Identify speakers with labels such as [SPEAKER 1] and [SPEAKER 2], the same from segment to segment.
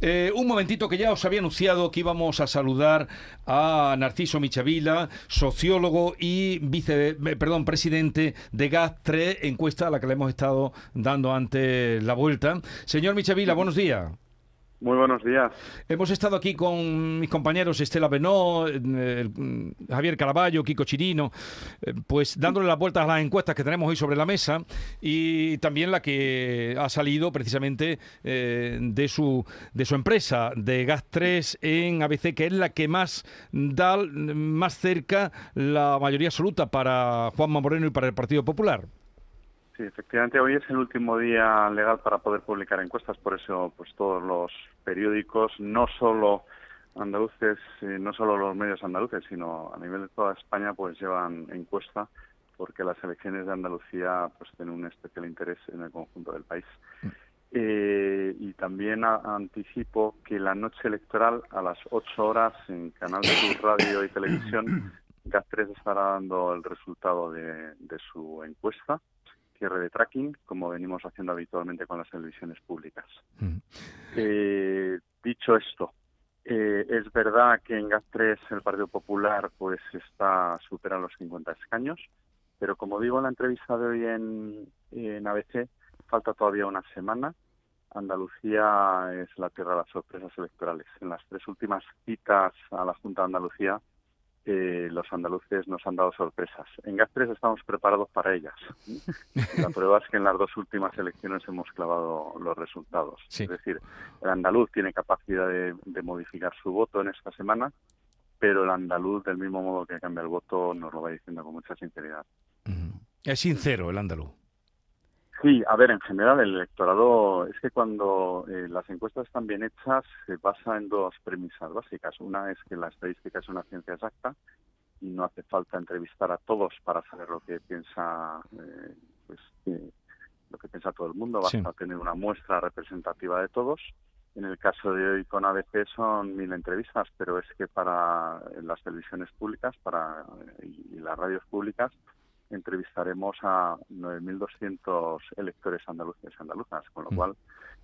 [SPEAKER 1] Eh, un momentito que ya os había anunciado que íbamos a saludar a Narciso Michavila, sociólogo y vice, eh, perdón, presidente de GAS3, encuesta a la que le hemos estado dando antes la vuelta. Señor Michavila, buenos días.
[SPEAKER 2] Muy buenos días.
[SPEAKER 1] Hemos estado aquí con mis compañeros Estela Benó, eh, Javier Caraballo, Kiko Chirino, eh, pues dándole las vueltas a las encuestas que tenemos hoy sobre la mesa y también la que ha salido precisamente eh, de, su, de su empresa, de Gas 3 en ABC, que es la que más da más cerca la mayoría absoluta para Juanma Moreno y para el Partido Popular.
[SPEAKER 2] Sí, efectivamente, hoy es el último día legal para poder publicar encuestas, por eso pues todos los periódicos, no solo andaluces, eh, no solo los medios andaluces, sino a nivel de toda España, pues llevan encuesta porque las elecciones de Andalucía pues tienen un especial interés en el conjunto del país. Mm. Eh, y también anticipo que la noche electoral a las 8 horas en Canal de Sur Radio y Televisión, GAS3 estará dando el resultado de su encuesta cierre de tracking, como venimos haciendo habitualmente con las televisiones públicas. Mm. Eh, dicho esto, eh, es verdad que en GAS3 el Partido Popular pues está superando los 50 escaños, pero como digo en la entrevista de hoy en, en ABC, falta todavía una semana. Andalucía es la tierra de las sorpresas electorales. En las tres últimas citas a la Junta de Andalucía los andaluces nos han dado sorpresas. En GAS3 estamos preparados para ellas. La prueba es que en las dos últimas elecciones hemos clavado los resultados. Es decir, el andaluz tiene capacidad de, modificar su voto en esta semana, pero el andaluz, del mismo modo que cambia el voto, nos lo va diciendo con mucha sinceridad.
[SPEAKER 1] Es sincero el andaluz.
[SPEAKER 2] Sí, a ver, en general el electorado es que cuando eh, las encuestas están bien hechas se basa en dos premisas básicas. Una es que la estadística es una ciencia exacta y no hace falta entrevistar a todos para saber lo que piensa eh, pues, lo que piensa todo el mundo. Basta tener una muestra representativa de todos. En el caso de hoy con ABC son mil entrevistas, pero es que para las televisiones públicas para y las radios públicas entrevistaremos a 9.200 electores andaluces y andaluzas, con lo mm. cual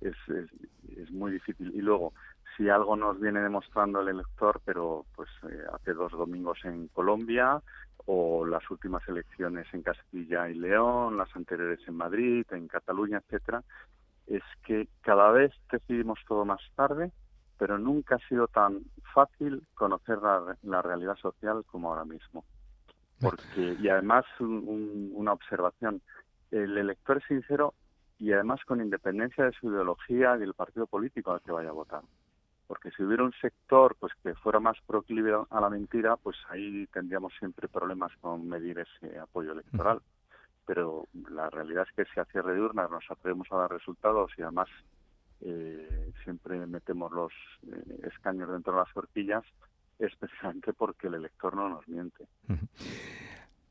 [SPEAKER 2] es, es, muy difícil. Y luego, si algo nos viene demostrando el elector, pero pues eh, hace dos domingos en Colombia o las últimas elecciones en Castilla y León, las anteriores en Madrid, en Cataluña, etcétera, es que cada vez decidimos todo más tarde, pero nunca ha sido tan fácil conocer la realidad social como ahora mismo porque y además una observación el elector es sincero y además con independencia de su ideología y del partido político al que vaya a votar. Porque si hubiera un sector pues que fuera más proclive a la mentira pues ahí tendríamos siempre problemas con medir ese apoyo electoral. Pero la realidad es que si a cierre de urnas nos atrevemos a dar resultados y además eh, siempre metemos los eh, escaños dentro de las horquillas es precisamente porque el elector no nos miente.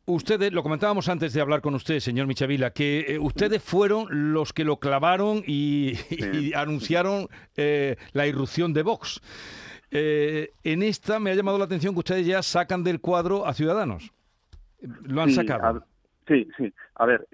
[SPEAKER 1] Ustedes, lo comentábamos antes de hablar con usted, señor Michavila, que eh, ustedes fueron los que lo clavaron y, anunciaron eh, la irrupción de Vox. Eh, en esta me ha llamado la atención que ustedes ya sacan del cuadro a Ciudadanos. Lo han sacado.
[SPEAKER 2] sí, sí. A ver,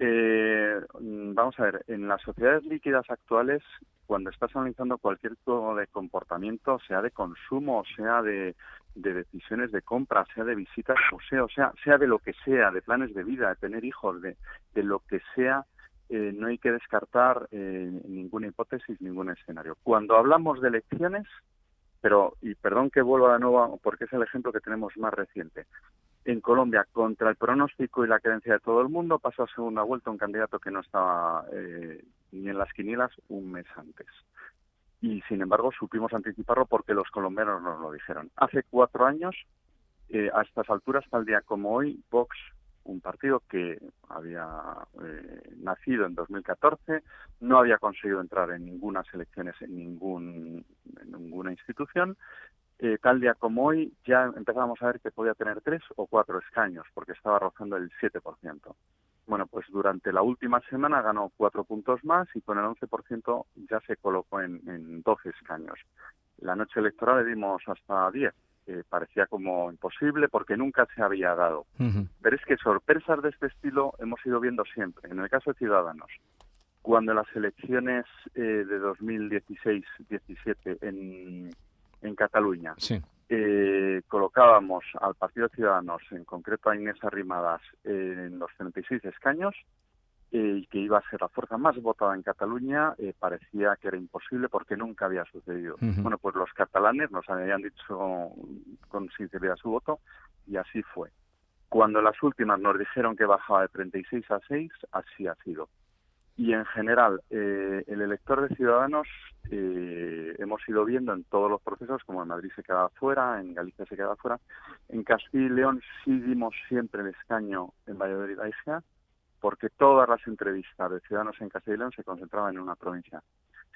[SPEAKER 2] vamos a ver, en las sociedades líquidas actuales cuando estás analizando cualquier tipo de comportamiento, sea de consumo, sea de, decisiones de compra, sea de visitas a museos, sea, sea de lo que sea, de planes de vida, de tener hijos, de, lo que sea, eh, no hay que descartar eh, ninguna hipótesis, ningún escenario. Cuando hablamos de elecciones, pero, y perdón que vuelva de nuevo porque es el ejemplo que tenemos más reciente, en Colombia, contra el pronóstico y la creencia de todo el mundo, pasó a segunda vuelta un candidato que no estaba eh, ni en las quinielas un mes antes. Y sin embargo, supimos anticiparlo porque los colombianos nos lo dijeron. Hace cuatro años, eh, a estas alturas, tal día como hoy, Vox, un partido que había eh, nacido en 2014, no había conseguido entrar en ninguna elecciones en, ningún, en ninguna institución, eh, tal día como hoy ya empezábamos a ver que podía tener tres o cuatro escaños, porque estaba rozando el 7%. Bueno, pues durante la última semana ganó cuatro puntos más y con el 11% ya se colocó en, en 12 escaños. La noche electoral le dimos hasta 10. que parecía como imposible porque nunca se había dado. Pero es que sorpresas de este estilo hemos ido viendo siempre. En el caso de Ciudadanos, cuando las elecciones eh, de 2016-17 en, en Cataluña eh, colocábamos al Partido Ciudadanos, en concreto a Inés Arrimadas, en los 36 escaños, eh, y que iba a ser la fuerza más votada en Cataluña, parecía que era imposible porque nunca había sucedido. Bueno, pues los catalanes nos habían dicho con sinceridad su voto y así fue. Cuando las últimas nos dijeron que bajaba de 36 a 6, así ha sido. Y en general, eh, el elector de Ciudadanos eh, hemos ido viendo en todos los procesos, como en Madrid se quedaba fuera, en Galicia se quedaba fuera. En Castilla y León sí dimos siempre el escaño en Valladolid Aisea, porque todas las entrevistas de Ciudadanos en Castilla y León se concentraban en una provincia.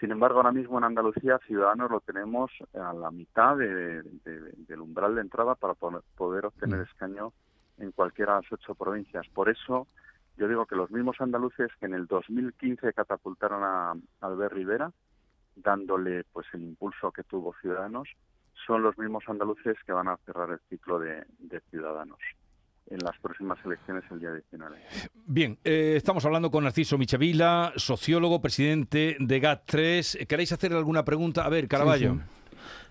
[SPEAKER 2] Sin embargo, ahora mismo en Andalucía, Ciudadanos lo tenemos a la mitad del umbral de entrada para poder obtener mm. escaño en cualquiera de las ocho provincias. Por eso yo digo que los mismos andaluces que en el 2015 catapultaron a Albert Rivera, dándole pues el impulso que tuvo Ciudadanos, son los mismos andaluces que van a cerrar el ciclo de, Ciudadanos en las próximas elecciones el día 19.
[SPEAKER 1] Bien, eh, estamos hablando con Narciso Michavila, sociólogo, presidente de GAT3. ¿Queréis hacer alguna pregunta? A ver, Caraballo.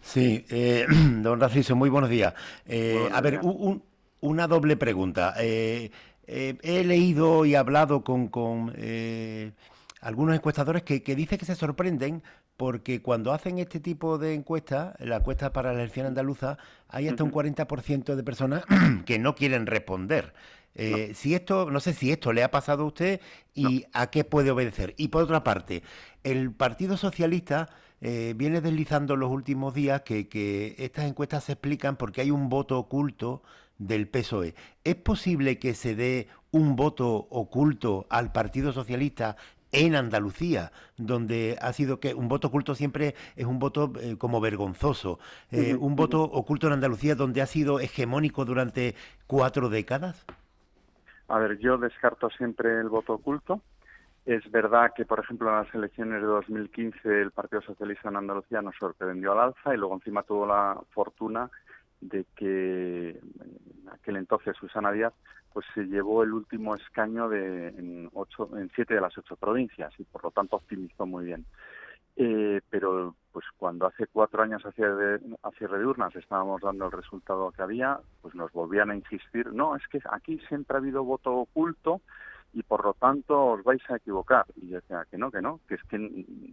[SPEAKER 3] Sí, eh, don Narciso, muy buenos días. Eh, a ver, una doble pregunta. Eh, he leído y hablado con, eh, algunos encuestadores que, que dicen que se sorprenden porque cuando hacen este tipo de encuestas, la encuesta para la elección andaluza, hay hasta un 40% de personas que no quieren responder. Eh, si esto, no sé si esto le ha pasado a usted y a qué puede obedecer. Y por otra parte, el Partido Socialista viene deslizando los últimos días que, que, estas encuestas se explican porque hay un voto oculto del PSOE. ¿Es posible que se dé un voto oculto al Partido Socialista en Andalucía, donde ha sido que un voto oculto siempre es un voto eh, como vergonzoso, eh, un voto oculto en Andalucía donde ha sido hegemónico durante cuatro décadas?
[SPEAKER 2] A ver, yo descarto siempre el voto oculto. Es verdad que, por ejemplo, en las elecciones de 2015 el Partido Socialista en Andalucía nos sorprendió al alza y luego encima tuvo la fortuna de que en aquel entonces Susana Díaz pues se llevó el último escaño de en, ocho, en siete de las ocho provincias y por lo tanto optimizó muy bien. Eh, pero pues cuando hace cuatro años de, cierre de urnas estábamos dando el resultado que había, pues nos volvían a insistir, no, es que aquí siempre ha habido voto oculto y por lo tanto os vais a equivocar. Y yo decía que no, que no, que es que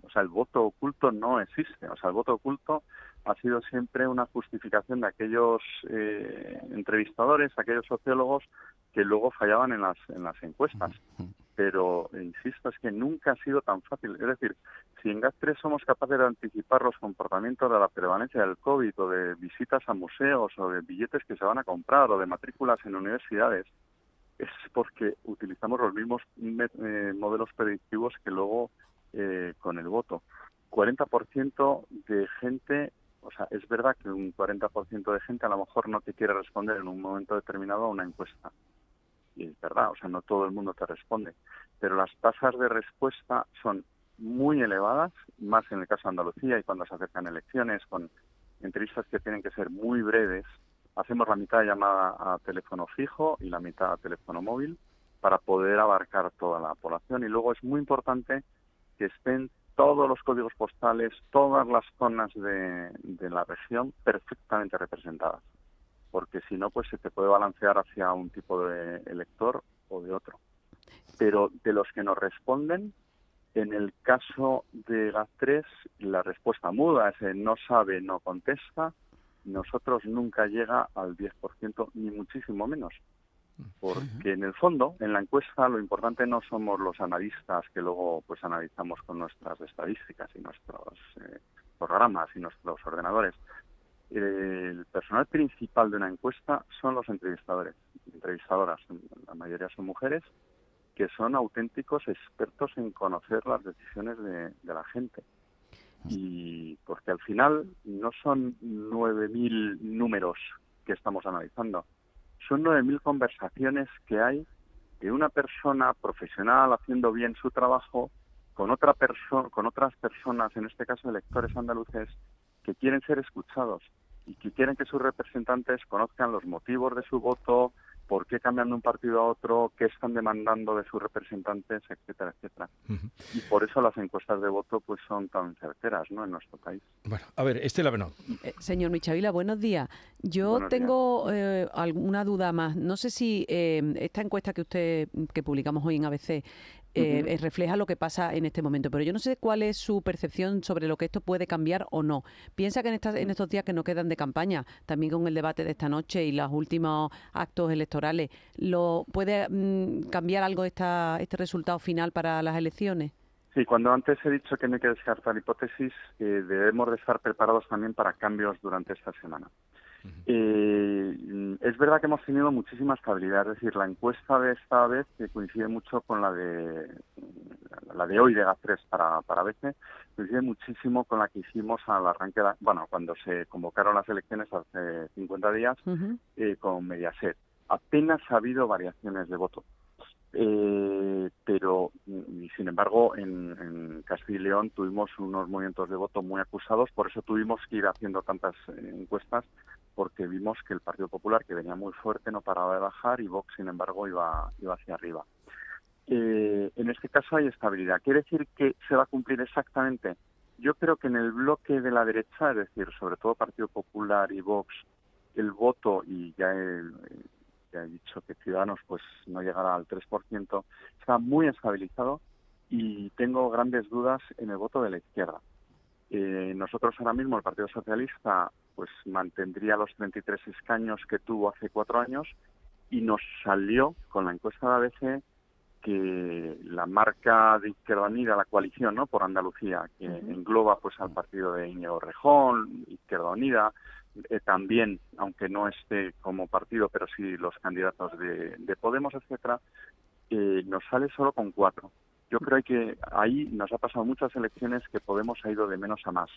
[SPEAKER 2] o sea, el voto oculto no existe. O sea, el voto oculto ha sido siempre una justificación de aquellos eh, entrevistadores, aquellos sociólogos que luego fallaban en las, en las encuestas. Pero, insisto, es que nunca ha sido tan fácil. Es decir, si en GAT3 somos capaces de anticipar los comportamientos de la prevalencia del COVID o de visitas a museos o de billetes que se van a comprar o de matrículas en universidades, es porque utilizamos los mismos eh, modelos predictivos que luego eh, con el voto. 40% de gente, o sea, es verdad que un 40% de gente a lo mejor no te quiere responder en un momento determinado a una encuesta. Y es verdad, o sea, no todo el mundo te responde. Pero las tasas de respuesta son muy elevadas, más en el caso de Andalucía y cuando se acercan elecciones, con entrevistas que tienen que ser muy breves, hacemos la mitad de llamada a teléfono fijo y la mitad a teléfono móvil para poder abarcar toda la población. Y luego es muy importante que estén todos los códigos postales, todas las zonas de, la región perfectamente representadas. Porque si no, pues se te puede balancear hacia un tipo de elector o de otro. Pero de los que nos responden, en el caso de GAT3, la respuesta muda, ese no sabe, no contesta, nosotros nunca llega al 10%, ni muchísimo menos. Porque en el fondo, en la encuesta, lo importante no somos los analistas que luego pues analizamos con nuestras estadísticas y nuestros eh, programas y nuestros ordenadores. El personal principal de una encuesta son los entrevistadores, entrevistadoras, la mayoría son mujeres, que son auténticos expertos en conocer las decisiones de la gente y porque al final no son 9.000 números que estamos analizando, son 9.000 conversaciones que hay de una persona profesional haciendo bien su trabajo con otra persona con otras personas, en este caso electores andaluces, que quieren ser escuchados y que quieren que sus representantes conozcan los motivos de su voto, por qué cambian de un partido a otro, qué están demandando de sus representantes, etcétera, etcétera. Y por eso las encuestas de voto pues son tan certeras ¿no? en nuestro país.
[SPEAKER 1] Bueno, a ver, Estela Benó.
[SPEAKER 4] Eh, señor Michavila, buenos días. Yo tengo eh, alguna duda más. No sé si eh, esta encuesta que usted que publicamos hoy en ABC eh, refleja lo que pasa en este momento. Pero yo no sé cuál es su percepción sobre lo que esto puede cambiar o no. Piensa que en, estas, en estos días que no quedan de campaña, también con el debate de esta noche y los últimos actos electorales, ¿lo puede mm, cambiar algo esta, este resultado final para las elecciones?
[SPEAKER 2] Sí, cuando antes he dicho que no hay que descartar hipótesis, eh, debemos de estar preparados también para cambios durante esta semana. Eh, es verdad que hemos tenido muchísima estabilidad, es decir, la encuesta de esta vez que coincide mucho con la de la de hoy de GAT3 para, para ABC, coincide muchísimo con la que hicimos al arranque, bueno, cuando se convocaron las elecciones hace 50 días eh, con Mediaset. Apenas ha habido variaciones de voto. Eh, pero, sin embargo, en, en, Castilla y León tuvimos unos movimientos de voto muy acusados, por eso tuvimos que ir haciendo tantas eh, encuestas, porque vimos que el Partido Popular, que venía muy fuerte, no paraba de bajar y Vox, sin embargo, iba, iba hacia arriba. Eh, en este caso hay estabilidad. ¿Quiere decir que se va a cumplir exactamente? Yo creo que en el bloque de la derecha, es decir, sobre todo Partido Popular y Vox, el voto y ya el, que ha dicho que Ciudadanos pues no llegará al 3%, está muy estabilizado y tengo grandes dudas en el voto de la izquierda. Eh, nosotros ahora mismo, el Partido Socialista, pues mantendría los 33 escaños que tuvo hace cuatro años y nos salió con la encuesta de ABC que la marca de Izquierda Unida, la coalición ¿no? por Andalucía, que engloba pues al partido de Íñigo Rejón, Izquierda Unida, eh, también, aunque no esté como partido, pero sí los candidatos de, Podemos, etcétera, eh, nos sale solo con cuatro. Yo creo que ahí nos ha pasado muchas elecciones que Podemos ha ido de menos a más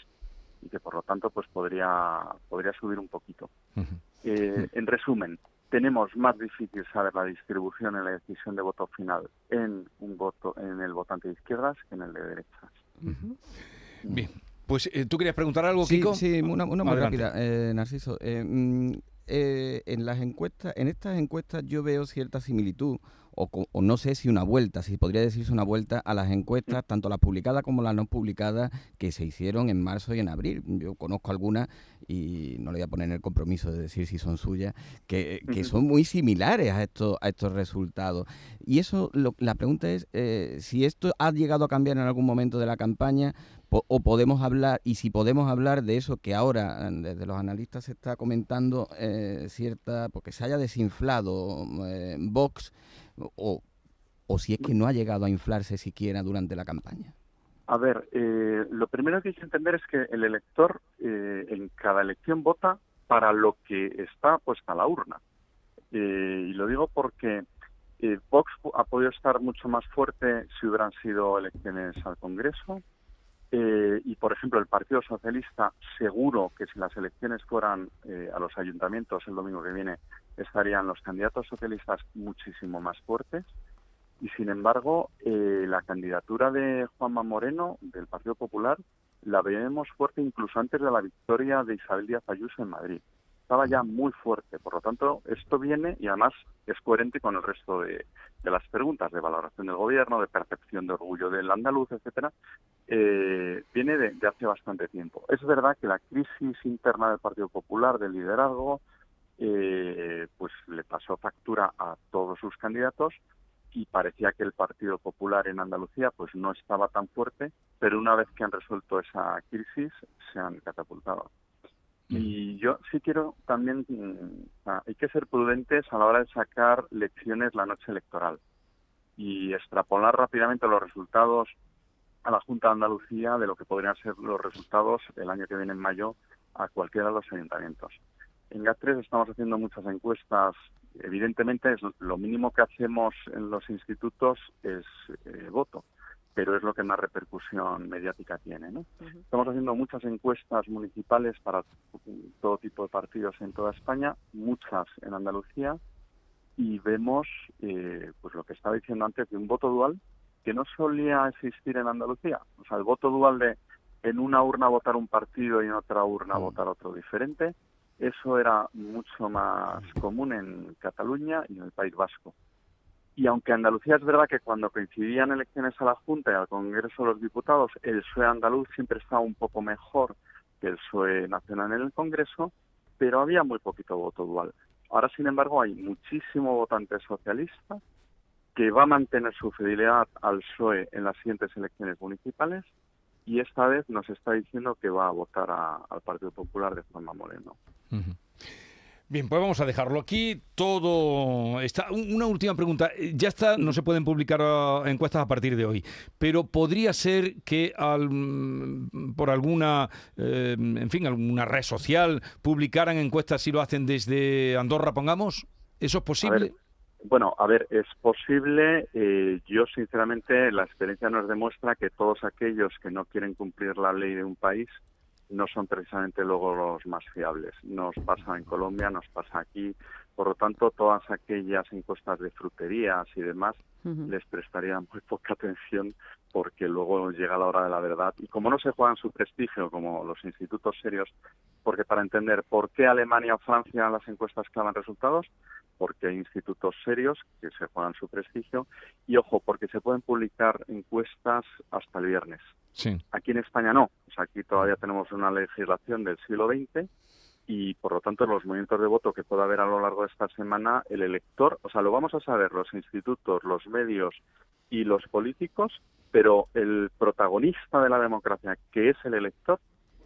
[SPEAKER 2] y que por lo tanto pues podría podría subir un poquito. Eh, en resumen, tenemos más difícil saber la distribución en la decisión de voto final en un voto en el votante de izquierdas que en el de derechas.
[SPEAKER 1] Bien, pues eh, tú querías preguntar algo,
[SPEAKER 5] sí,
[SPEAKER 1] Kiko.
[SPEAKER 5] Sí, una, una muy rápida, eh, Narciso. Eh, mm, en las encuestas, en estas encuestas yo veo cierta similitud o, no sé si una vuelta, si podría decirse una vuelta a las encuestas, tanto las publicadas como las no publicadas, que se hicieron en marzo y en abril. Yo conozco algunas y no le voy a poner el compromiso de decir si son suyas, que, son muy similares a estos, a estos resultados. Y eso, la pregunta es eh, si esto ha llegado a cambiar en algún momento de la campaña o podemos hablar, y si podemos hablar de eso que ahora desde los analistas se está comentando eh, cierta, porque se haya desinflado eh, Vox o, o si es que no ha llegado a inflarse siquiera durante la campaña?
[SPEAKER 2] A ver, eh, lo primero que hay que entender es que el elector eh, en cada elección vota para lo que está puesta la urna. Eh, y lo digo porque Vox ha podido estar mucho más fuerte si hubieran sido elecciones al Congreso. y, por ejemplo, el Partido Socialista, seguro que si las elecciones fueran a los ayuntamientos el domingo que viene, estarían los candidatos socialistas muchísimo más fuertes y sin embargo eh, la candidatura de Juanma Moreno del Partido Popular la vemos fuerte incluso antes de la victoria de Isabel Díaz Ayuso en Madrid. Estaba ya muy fuerte, por lo tanto esto viene y además es coherente con el resto de, las preguntas de valoración del gobierno, de percepción de orgullo del andaluz, etcétera, eh, viene de, de hace bastante tiempo. Es verdad que la crisis interna del Partido Popular, del liderazgo, eh, pasó factura a todos sus candidatos y parecía que el Partido Popular en Andalucía pues no estaba tan fuerte, pero una vez que han resuelto esa crisis se han catapultado. Y yo sí quiero también, mm, hay que ser prudentes a la hora de sacar lecciones la noche electoral y extrapolar rápidamente los resultados a la Junta de Andalucía de lo que podrían ser los resultados el año que viene en mayo a cualquiera de los ayuntamientos. En GAT3 estamos haciendo muchas encuestas. Evidentemente, es lo mínimo que hacemos en los institutos es eh, voto, pero es lo que más repercusión mediática tiene. ¿no? Estamos haciendo muchas encuestas municipales para todo tipo de partidos en toda España, muchas en Andalucía, y vemos eh, pues lo que estaba diciendo antes de un voto dual que no solía existir en Andalucía. O sea, el voto dual de en una urna votar un partido y en otra urna votar otro diferente eso era mucho más común en Cataluña y en el País Vasco. Y aunque Andalucía es verdad que cuando coincidían elecciones a la Junta y al Congreso de los Diputados, el PSOE andaluz siempre estaba un poco mejor que el PSOE nacional en el Congreso, pero había muy poquito voto dual. Ahora, sin embargo, hay muchísimo votante socialista que va a mantener su fidelidad al PSOE en las siguientes elecciones municipales y esta vez nos está diciendo que va a votar al Partido Popular de Juanma Moreno.
[SPEAKER 1] Bien, pues vamos a dejarlo aquí. Todo está. Una última pregunta. Ya está, no se pueden publicar ah, encuestas a partir de hoy, pero podría ser que al, mm, por alguna, eh, en fin, alguna red social publicaran encuestas si lo hacen desde Andorra, pongamos. ¿Eso es posible?
[SPEAKER 2] Bueno, a ver, es posible. Eh, yo, sinceramente, la experiencia nos demuestra que todos aquellos que no quieren cumplir la ley de un país no son precisamente luego los más fiables. Nos pasa en Colombia, nos pasa aquí. Por lo tanto, todas aquellas encuestas de fruterías y demás les prestarían muy poca atención porque luego llega la hora de la verdad. Y como no se juegan su prestigio como los institutos serios, porque para entender por qué Alemania o Francia las encuestas clavan resultados, porque hay institutos serios que se juegan su prestigio y ojo, porque se pueden publicar encuestas hasta el viernes. Sí. Aquí en España no, o sea, aquí todavía tenemos una legislación del siglo XX y por lo tanto los movimientos de voto que pueda haber a lo largo de esta semana, el elector, o sea, lo vamos a saber los institutos, los medios y los políticos, pero el protagonista de la democracia, que es el elector,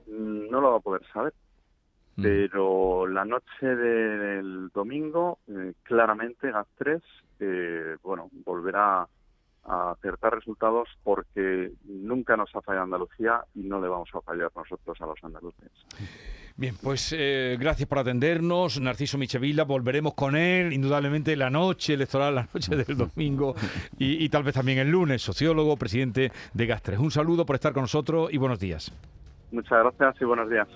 [SPEAKER 2] no lo va a poder saber. Mm. Pero la noche del domingo, eh, claramente GAT3, eh, bueno, volverá a acertar resultados porque nunca nos ha fallado Andalucía y no le vamos a fallar nosotros a los andaluces.
[SPEAKER 1] Bien, pues eh, gracias por atendernos, Narciso Michevila, volveremos con él, indudablemente la noche electoral, la noche del domingo y, y tal vez también el lunes, sociólogo, presidente de Gastres. Un saludo por estar con nosotros y buenos días.
[SPEAKER 2] Muchas gracias y buenos días.